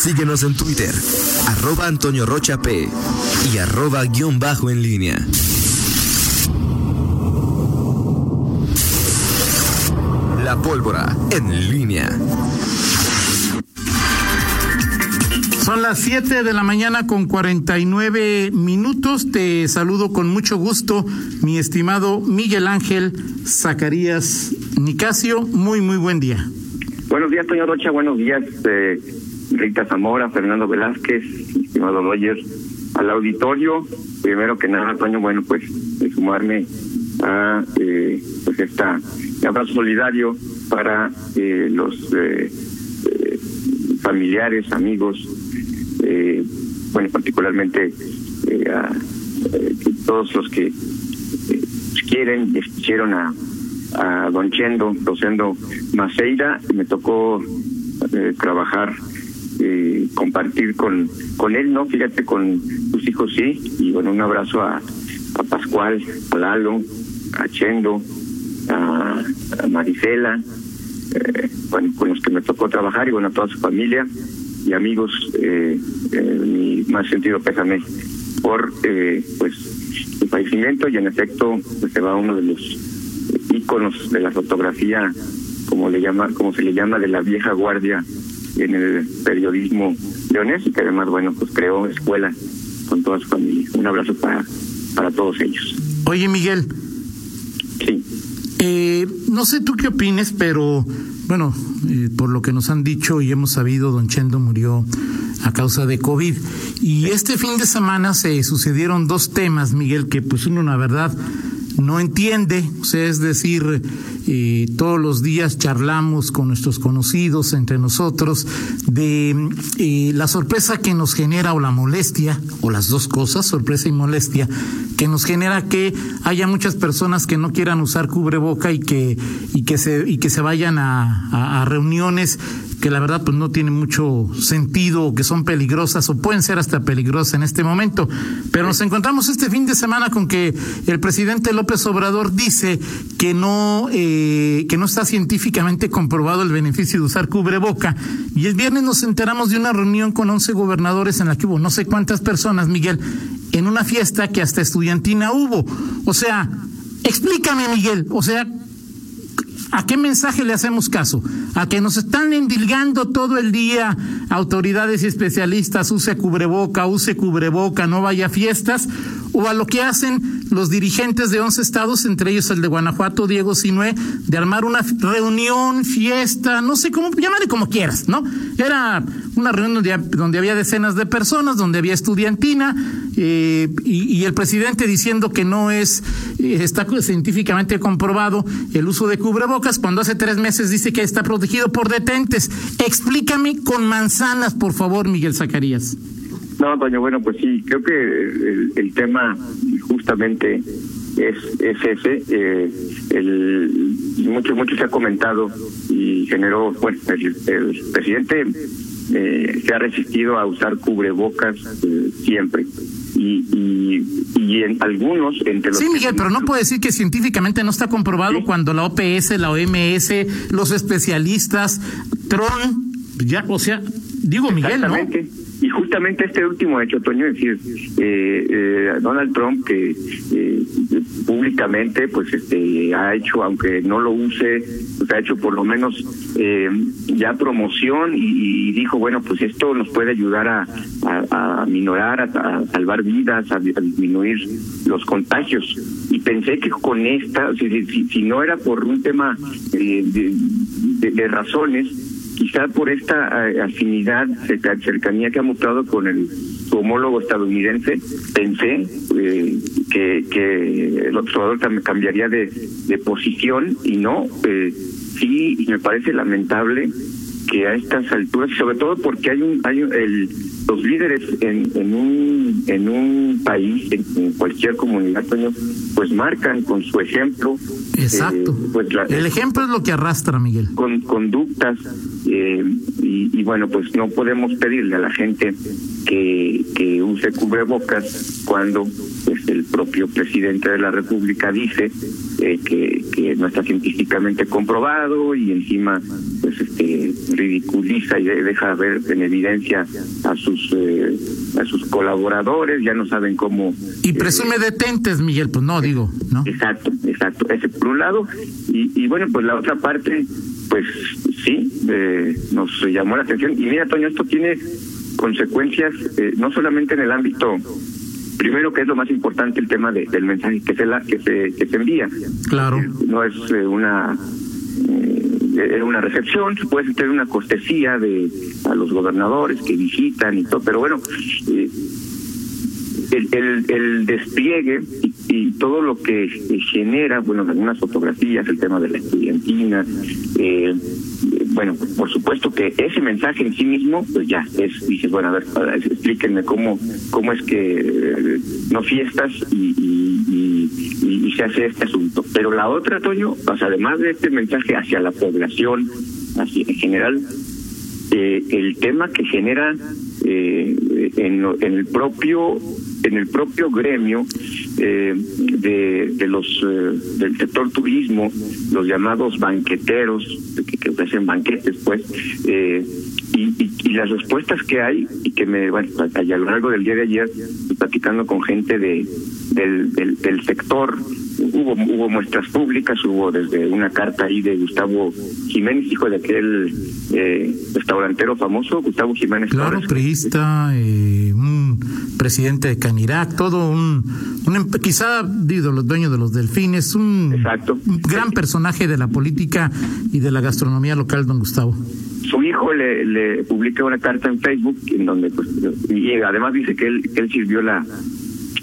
Síguenos en Twitter, arroba Antonio Rocha P y arroba guion bajo en línea. La pólvora en línea. Son las 7 de la mañana con 49 minutos. Te saludo con mucho gusto, mi estimado Miguel Ángel Zacarías Nicasio. Muy, muy buen día. Buenos días, Toño Rocha. Buenos días, eh, Rita Zamora, Fernando Velázquez, estimado Roger, al auditorio. Primero que nada, Toño, bueno, pues de sumarme a eh, pues esta abrazo solidario para eh, los eh, eh, familiares, amigos, eh, bueno, particularmente eh, a todos los que quieren y escucharon a, a Don Chendo, Rosendo Maceira, me tocó trabajar, eh, compartir con, con él, ¿no? Fíjate, con tus hijos sí, y bueno, un abrazo a, a Pascual, a Lalo, a Chendo, a, a Marisela, eh, bueno, con los que me tocó trabajar y bueno, a toda su familia y amigos, eh, mi más sentido pésame por eh, pues su fallecimiento y en efecto pues se va uno de los íconos de la fotografía como le llama como se le llama de la vieja guardia en el periodismo leonés y que además bueno pues creó escuela con toda su familia. Un abrazo para para todos ellos. Oye, Miguel, sí. Eh, no sé tú qué opines, pero bueno, eh, por lo que nos han dicho y hemos sabido, don Chendo murió a causa de COVID. Y este fin de semana se sucedieron dos temas, Miguel, que pues uno, la verdad, no entiende. O sea, es decir, eh, todos los días charlamos con nuestros conocidos, entre nosotros, de eh, la sorpresa que nos genera o la molestia, o las dos cosas, sorpresa y molestia, que nos genera que haya muchas personas que no quieran usar cubreboca y que, y que, se, y que se vayan a, a, a reuniones que la verdad pues no tienen mucho sentido que son peligrosas o pueden ser hasta peligrosas en este momento. Pero nos encontramos este fin de semana con que el presidente López Obrador dice que no, eh, que no está científicamente comprobado el beneficio de usar cubreboca. Y el viernes nos enteramos de una reunión con 11 gobernadores en la que hubo no sé cuántas personas, Miguel, en una fiesta que hasta estudiantina hubo. O sea, explícame, Miguel, o sea, ¿A qué mensaje le hacemos caso? ¿A que nos están endilgando todo el día autoridades y especialistas, use cubreboca, use cubreboca, no vaya a fiestas? ¿O a lo que hacen los dirigentes de 11 estados, entre ellos el de Guanajuato, Diego Sinué, de armar una reunión, fiesta, no sé cómo, llámale como quieras, ¿no? Era una reunión donde, donde había decenas de personas, donde había estudiantina, eh, y, y, el presidente diciendo que no es, eh, está científicamente comprobado el uso de cubrebocas, cuando hace tres meses dice que está protegido por detentes. Explícame con manzanas, por favor, Miguel Zacarías. No, doña, bueno, pues sí, creo que el, el tema justamente es, es ese. Eh, el, mucho, mucho se ha comentado y generó, bueno, el, el presidente eh, se ha resistido a usar cubrebocas eh, siempre. Y, y, y, en algunos entre los sí Miguel pero no puede decir que científicamente no está comprobado ¿Sí? cuando la OPS la OMS los especialistas Tron ya o sea digo Miguel no y justamente este último hecho, Toño, es decir, eh, eh, Donald Trump que eh, públicamente pues este ha hecho, aunque no lo use, pues ha hecho por lo menos eh, ya promoción y, dijo, bueno, pues esto nos puede ayudar a, a, a minorar, a, salvar vidas, a, disminuir los contagios. Y pensé que con esta, si, si, si no era por un tema de, de, de razones, quizá por esta uh, afinidad, cercanía que ha mostrado con el homólogo estadounidense, pensé eh, que, que el observador cambiaría de, posición y no, eh, sí, me parece lamentable que a estas alturas, sobre todo porque hay un, hay un, el, los líderes en, en un en un país, en, en cualquier comunidad, pues marcan con su ejemplo. Exacto. Eh, pues la, el ejemplo es lo que arrastra, Miguel. Con conductas eh, y, y, bueno, pues no podemos pedirle a la gente que, que use cubrebocas cuando pues, el propio presidente de la República dice eh, que, que no está científicamente comprobado y encima pues este eh, ridiculiza y deja ver en evidencia a sus eh, a sus colaboradores, ya no saben cómo... Y presume detentes, Miguel, pues no, digo, ¿no? Exacto, exacto, ese por un lado, y, y bueno, pues la otra parte, pues sí, nos llamó la atención, y mira, Toño, esto tiene consecuencias no solamente en el ámbito primero que es lo más importante el tema de, del mensaje que se la que se que se envía. Claro. No es una eh, una recepción, se puede tener una cortesía de a los gobernadores que visitan y todo, pero bueno, eh, el, el, el, despliegue y, todo lo que genera, bueno, algunas fotografías, el tema de la estudiantina, eh, bueno, por supuesto que ese mensaje en sí mismo, pues ya es, dices, bueno, a ver, explíquenme cómo, cómo es que no fiestas y, y, y, se hace este asunto. Pero la otra, Toño, pues además de este mensaje hacia la población, así en general, eh, el tema que genera eh, en, en el propio en el propio gremio eh, de, de los eh, del sector turismo, los llamados banqueteros que, que ofrecen banquetes, pues, eh, y, y, las respuestas que hay y que me bueno a, lo largo del día de ayer platicando con gente de del, del, del sector hubo hubo muestras públicas hubo desde una carta ahí de Gustavo Jiménez hijo de aquel eh, restaurantero famoso Gustavo Jiménez claro priista eh, un presidente de Canirac todo un, un em, quizá digo los dueños de los delfines un, Exacto. gran personaje de la política y de la gastronomía local don Gustavo. Su hijo le, le publica una carta en Facebook en donde pues y además dice que él que él sirvió la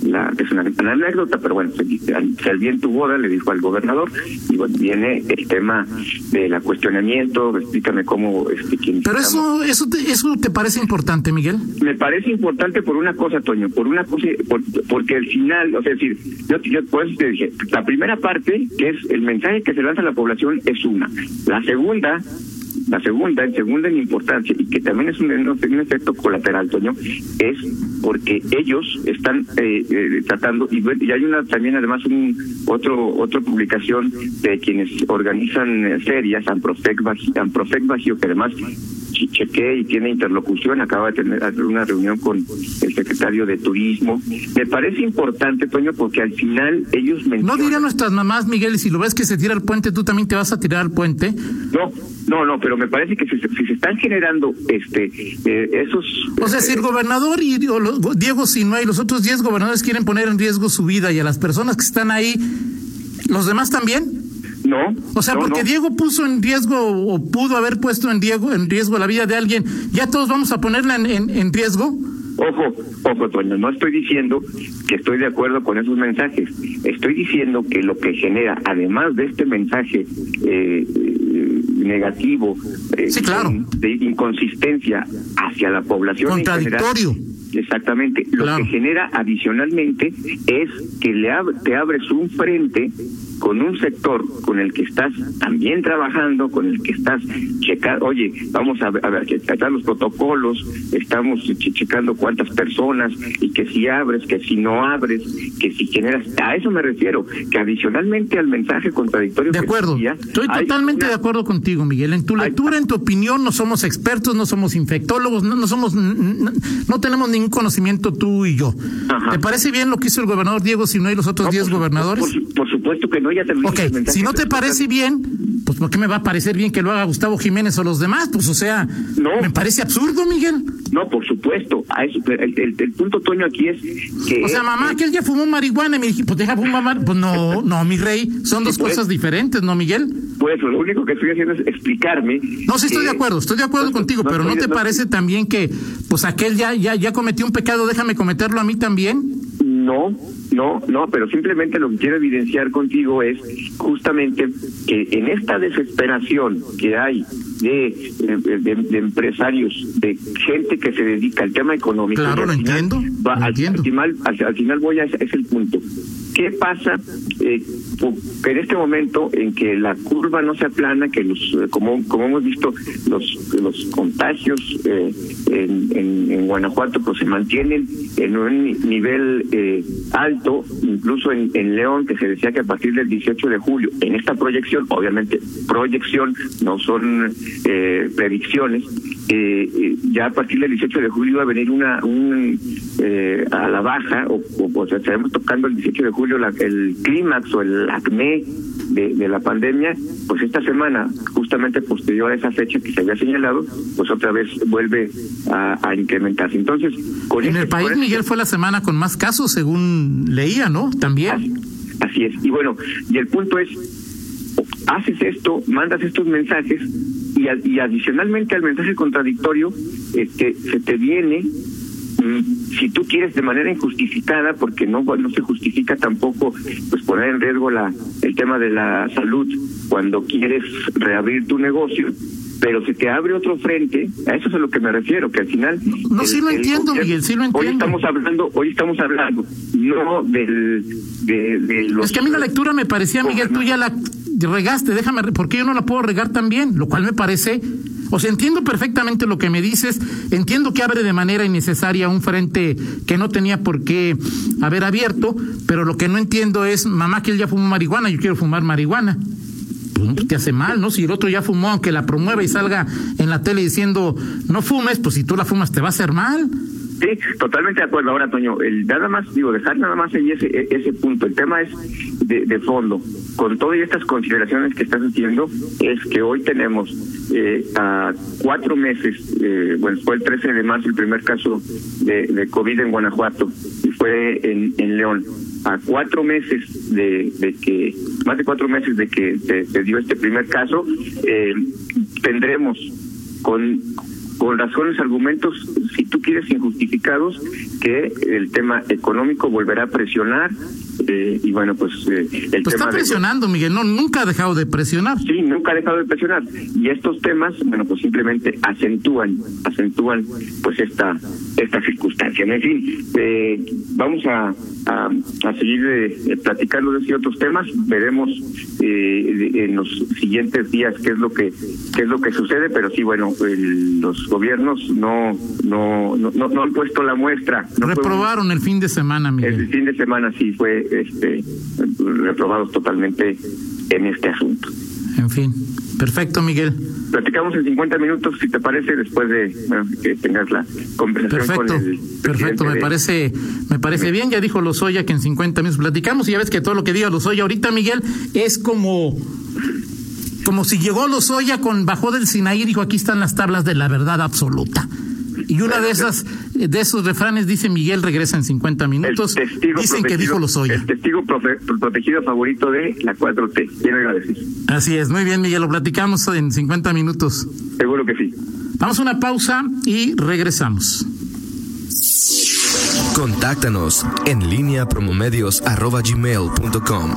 la es una, una anécdota pero bueno se bien tu boda le dijo al gobernador y bueno viene el tema del cuestionamiento explícame cómo este quién pero eso eso te, eso te parece importante Miguel. Me parece importante por una cosa Toño por una cosa por, porque al final o sea es decir yo, yo por eso te dije la primera parte que es el mensaje que se lanza a la población es una. La segunda la segunda, en segunda en importancia, y que también es un, un efecto colateral, Toño, es porque ellos están eh, eh, tratando, y, y, hay una también además un otro otra publicación de quienes organizan ferias, Amprofec, Amprofec Bajío, que además chequé y tiene interlocución, acaba de tener una reunión con el secretario de Turismo. Me parece importante, Toño, porque al final ellos mencionan... No dirían nuestras mamás, Miguel, si lo ves que se tira al puente, tú también te vas a tirar al puente. No, no, no, pero me parece que si, si se están generando este eh, esos... O sea, si el gobernador y Diego Sinue y los otros 10 gobernadores quieren poner en riesgo su vida y a las personas que están ahí, ¿los demás también? No. O sea, no, porque no. Diego puso en riesgo o pudo haber puesto en Diego en riesgo la vida de alguien, ¿ya todos vamos a ponerla en, en, en riesgo? Ojo, ojo, Toño, no estoy diciendo que estoy de acuerdo con esos mensajes. Estoy diciendo que lo que genera, además de este mensaje eh, negativo eh, sí, claro. de inconsistencia hacia la población contradictorio en general, exactamente lo Claro. que genera adicionalmente es que le ab- te abres un frente con un sector con el que estás también trabajando, con el que estás checando, oye, vamos a ver, a ver, checar los protocolos, estamos che- checando cuántas personas y que si abres, que si no abres, que si generas, a eso me refiero, que adicionalmente al mensaje contradictorio De que acuerdo. decía, Estoy totalmente una- de acuerdo contigo, Miguel. En tu Hay- lectura, en tu opinión, no somos expertos, no somos infectólogos, no, no somos, no tenemos ningún conocimiento tú y yo. Ajá. ¿Te parece bien lo que hizo el gobernador Diego Sinue y los otros No, 10 por su- gobernadores? Por, por supuesto que no, ya te lo dije Ok, en el mensaje si no te parece bien, pues ¿por qué me va a parecer bien que lo haga Gustavo Jiménez o los demás? Pues o sea, No. me parece absurdo, Miguel. No, por supuesto. A eso, el, el- el punto, Toño, aquí es que... O sea, mamá, que él ya fumó marihuana y me dije, pues deja fumar, mar- pues no, no, mi rey, son dos pues. cosas diferentes, ¿no, Miguel? Pues lo único que estoy haciendo es explicarme... No, sí estoy de acuerdo, estoy de acuerdo no, contigo, no pero ¿no te parece también que, pues aquel ya, ya, ya cometió un pecado, déjame cometerlo a mí también? No, no, no, pero simplemente lo que quiero evidenciar contigo es justamente que en esta desesperación que hay de, de, de- de empresarios, de gente que se dedica al tema económico. Claro, lo final entiendo, va- lo al, entiendo. al final, al, al final voy a ese es el punto ¿qué pasa eh, en este momento en que la curva no se aplana, que los, como, como hemos visto, los, contagios eh, en, Guanajuato pues se mantienen en un nivel eh, alto, incluso en, en León, que se decía que a partir del 18 de julio, en esta proyección, obviamente proyección, no son eh, predicciones, eh, eh, ya a partir del 18 de julio va a venir una un, eh, a la baja, o, o, sea, estaremos tocando el 18 de julio la, el clímax o el acné de, de, la pandemia, pues esta semana, justamente posterior a esa fecha que se había señalado, pues otra vez vuelve a, a incrementarse. Entonces, con en este, el país, Miguel, fue la semana con más casos, según leía, ¿no? También. Así, así es. Y bueno, y el punto es, haces esto, mandas estos mensajes y, y adicionalmente al mensaje contradictorio, este, se te viene si tú quieres de manera injustificada porque no no se justifica tampoco pues poner en riesgo la el tema de la salud cuando quieres reabrir tu negocio pero se te abre otro frente, a eso es a lo que me refiero, que al final... No, el, sí lo entiendo, el, Miguel, sí lo entiendo. Hoy estamos hablando, hoy estamos hablando, no del... De, de los, es que a mí la lectura me parecía, Miguel, tú ya la regaste, déjame, ¿por qué yo no la puedo regar también? Lo cual me parece... O sea, entiendo perfectamente lo que me dices, entiendo que abre de manera innecesaria un frente que no tenía por qué haber abierto, pero lo que no entiendo es, mamá, que él ya fumó marihuana, yo quiero fumar marihuana pues te hace mal, ¿no? Si el otro ya fumó, aunque la promueva y salga en la tele diciendo no fumes, pues si tú la fumas te va a hacer mal. Sí, totalmente de acuerdo. Ahora, Toño, el nada más, digo, dejar nada más ahí ese, ese punto. El tema es de, de fondo. Con todas estas consideraciones que estás haciendo, es que hoy tenemos eh, a cuatro meses, eh, bueno, fue el 13 de marzo el primer caso de, de COVID en Guanajuato y fue en, en León a cuatro meses de, de, que, más de cuatro meses de que se, se dio este primer caso, eh, tendremos con, con razones, argumentos, si tú quieres, injustificados, que el tema económico volverá a presionar. Eh, y bueno, pues eh, el pues tema está presionando, de... Miguel, no, nunca ha dejado de presionar. Sí, nunca ha dejado de presionar. Y estos temas, bueno, pues simplemente acentúan, acentúan pues esta esta circunstancia. En fin, eh, vamos a, a, a seguir eh, platicando de otros temas, veremos eh, en los siguientes días qué es lo que qué es lo que sucede, pero sí, bueno, el, los gobiernos no no, no no han puesto la muestra. No Reprobaron fue, el fin de semana, Miguel. El fin de semana sí fue este reprobados totalmente en este asunto. En fin, perfecto, Miguel. Platicamos en 50 minutos, si te parece, después de bueno, que tengas la conversación perfecto, con el Perfecto, me de... parece, me parece bien. Ya dijo Lozoya que en 50 minutos platicamos y ya ves que todo lo que diga Lozoya ahorita, Miguel, es como como si llegó Lozoya con bajó del Sinaí y dijo aquí están las tablas de la verdad absoluta. Y una de esas, de esos refranes dice Miguel regresa en 50 minutos. Dicen que dijo Lozoya. El testigo profe, protegido favorito de la 4T. Quiero agradecer. Así es, muy bien, Miguel, lo platicamos en 50 minutos. Seguro que sí. Vamos a una pausa y regresamos. Contáctanos en línea promomedios arroba gmail.com.